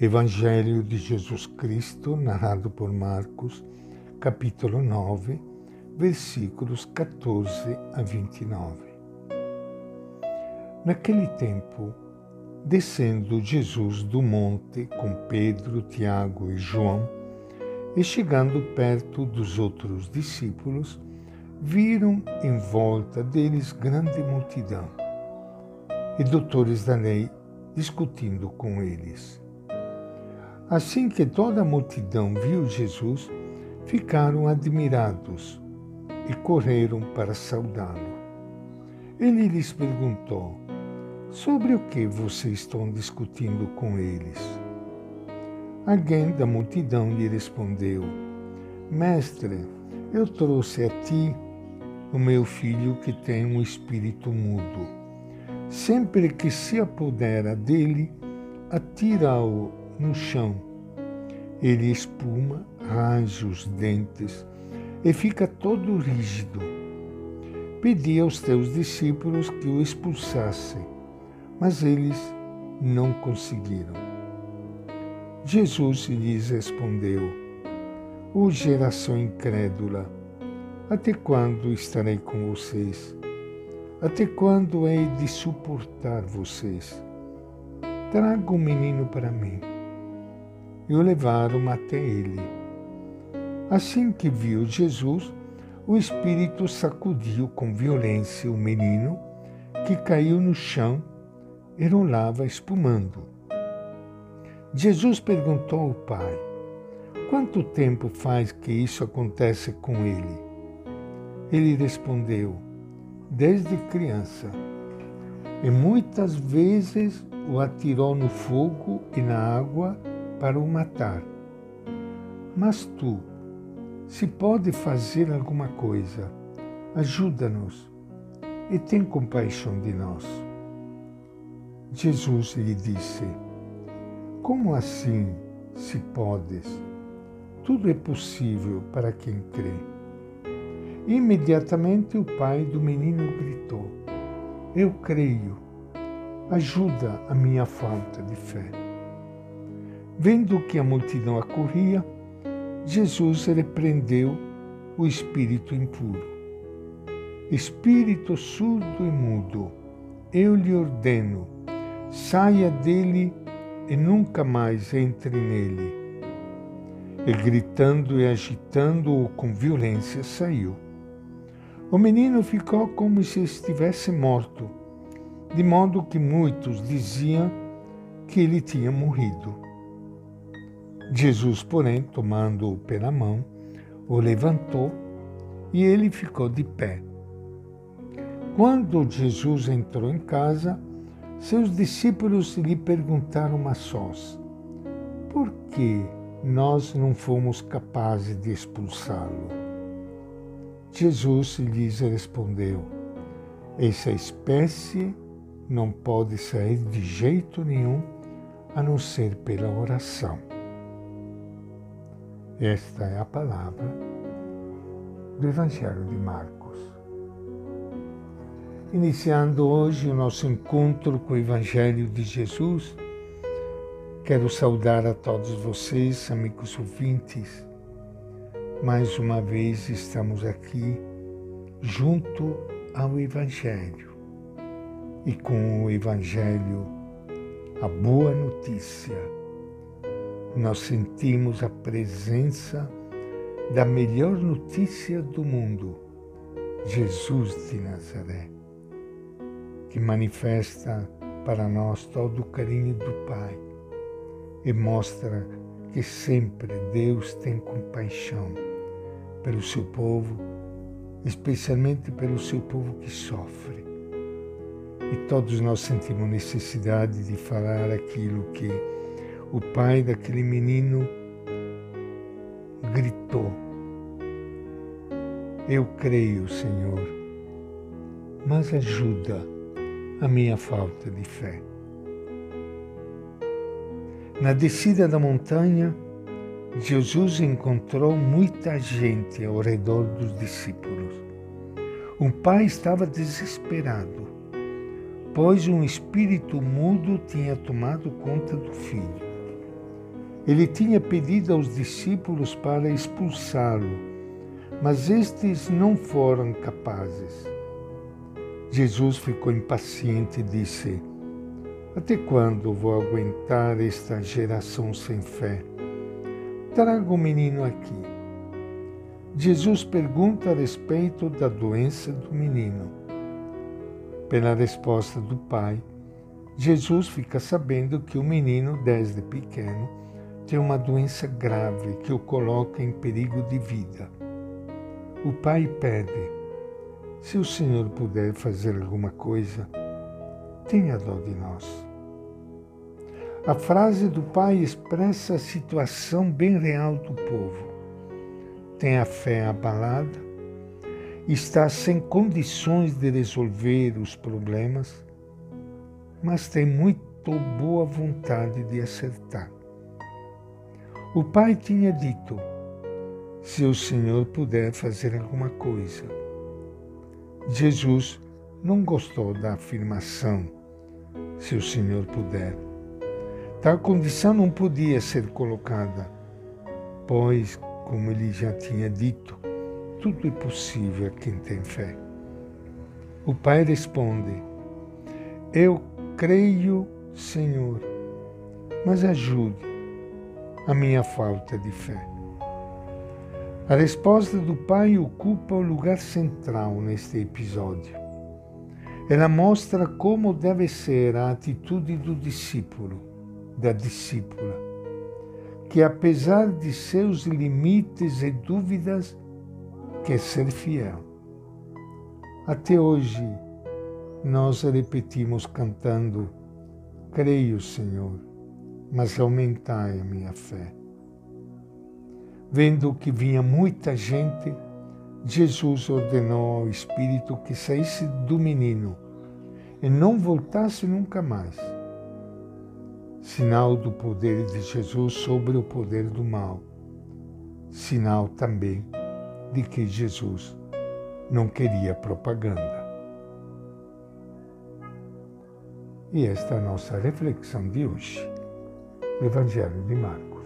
Evangelho de Jesus Cristo, narrado por Marcos, capítulo 9, versículos 14 a 29. Naquele tempo, descendo Jesus do monte com Pedro, Tiago e João, e chegando perto dos outros discípulos, viram em volta deles grande multidão e doutores da lei discutindo com eles. Assim que toda a multidão viu Jesus, ficaram admirados e correram para saudá-lo. Ele lhes perguntou: Sobre o que vocês estão discutindo com eles? Alguém da multidão lhe respondeu: Mestre, eu trouxe a ti o meu filho que tem um espírito mudo. Sempre que se apodera dele, atira-o no chão. Ele espuma, range os dentes e fica todo rígido. Pedi aos teus discípulos que o expulsassem, mas eles não conseguiram. Jesus lhes respondeu: Ó geração incrédula, até quando estarei com vocês? Até quando hei de suportar vocês? Traga o menino para mim e o levaram até ele. Assim que viu Jesus, o espírito sacudiu com violência o menino, que caiu no chão e rolava espumando. Jesus perguntou ao pai: Quanto tempo faz que isso acontece com ele? Ele respondeu: Desde criança. E muitas vezes o atirou no fogo e na água para o matar. Mas tu, se pode fazer alguma coisa, ajuda-nos e tem compaixão de nós. Jesus lhe disse: Como assim, se podes? Tudo é possível para quem crê. Imediatamente o pai do menino gritou: Eu creio, ajuda a minha falta de fé. Vendo que a multidão acorria, Jesus repreendeu o espírito impuro. Espírito surdo e mudo, eu lhe ordeno, saia dele e nunca mais entre nele. E gritando e agitando-o com violência, saiu. O menino ficou como se estivesse morto, de modo que muitos diziam que ele tinha morrido. Jesus, porém, tomando-o pela mão, o levantou e ele ficou de pé. Quando Jesus entrou em casa, seus discípulos lhe perguntaram a sós: Por que nós não fomos capazes de expulsá-lo? Jesus lhes respondeu: Essa espécie não pode sair de jeito nenhum a não ser pela oração. Esta é a palavra do Evangelho de Marcos. Iniciando hoje o nosso encontro com o Evangelho de Jesus, quero saudar a todos vocês, amigos ouvintes. Mais uma vez estamos aqui junto ao Evangelho e com o Evangelho, a boa notícia nós sentimos a presença da melhor notícia do mundo, Jesus de Nazaré, que manifesta para nós todo o carinho do Pai e mostra que sempre Deus tem compaixão pelo seu povo, especialmente pelo seu povo que sofre. E todos nós sentimos necessidade de falar aquilo que o pai daquele menino gritou: Eu creio, Senhor, mas ajuda a minha falta de fé. Na descida da montanha, Jesus encontrou muita gente ao redor dos discípulos. Um pai estava desesperado, pois um espírito mudo tinha tomado conta do filho. Ele tinha pedido aos discípulos para expulsá-lo, mas estes não foram capazes. Jesus ficou impaciente e disse: Até quando vou aguentar esta geração sem fé? Traga o menino aqui. Jesus pergunta a respeito da doença do menino. Pela resposta do pai, Jesus fica sabendo que o menino, desde pequeno, tem uma doença grave que o coloca em perigo de vida. O pai pede: se o Senhor puder fazer alguma coisa, tenha dó de nós. A frase do pai expressa a situação bem real do povo. Tem a fé abalada, está sem condições de resolver os problemas, mas tem muito boa vontade de acertar. O pai tinha dito: se o Senhor puder fazer alguma coisa, Jesus não gostou da afirmação, se o Senhor puder. Tal condição não podia ser colocada, pois, como ele já tinha dito, tudo é possível a quem tem fé. O pai responde: Eu creio, Senhor, mas ajude a minha falta de fé. A resposta do pai ocupa o lugar central neste episódio. Ela mostra como deve ser a atitude do discípulo, da discípula, que apesar de seus limites e dúvidas, quer ser fiel. Até hoje, nós repetimos cantando: Creio, Senhor, mas aumentai a minha fé. Vendo que vinha muita gente, Jesus ordenou ao Espírito que saísse do menino e não voltasse nunca mais. Sinal do poder de Jesus sobre o poder do mal. Sinal também de que Jesus não queria propaganda. E esta é a nossa reflexão de hoje, do Evangelho de Marcos.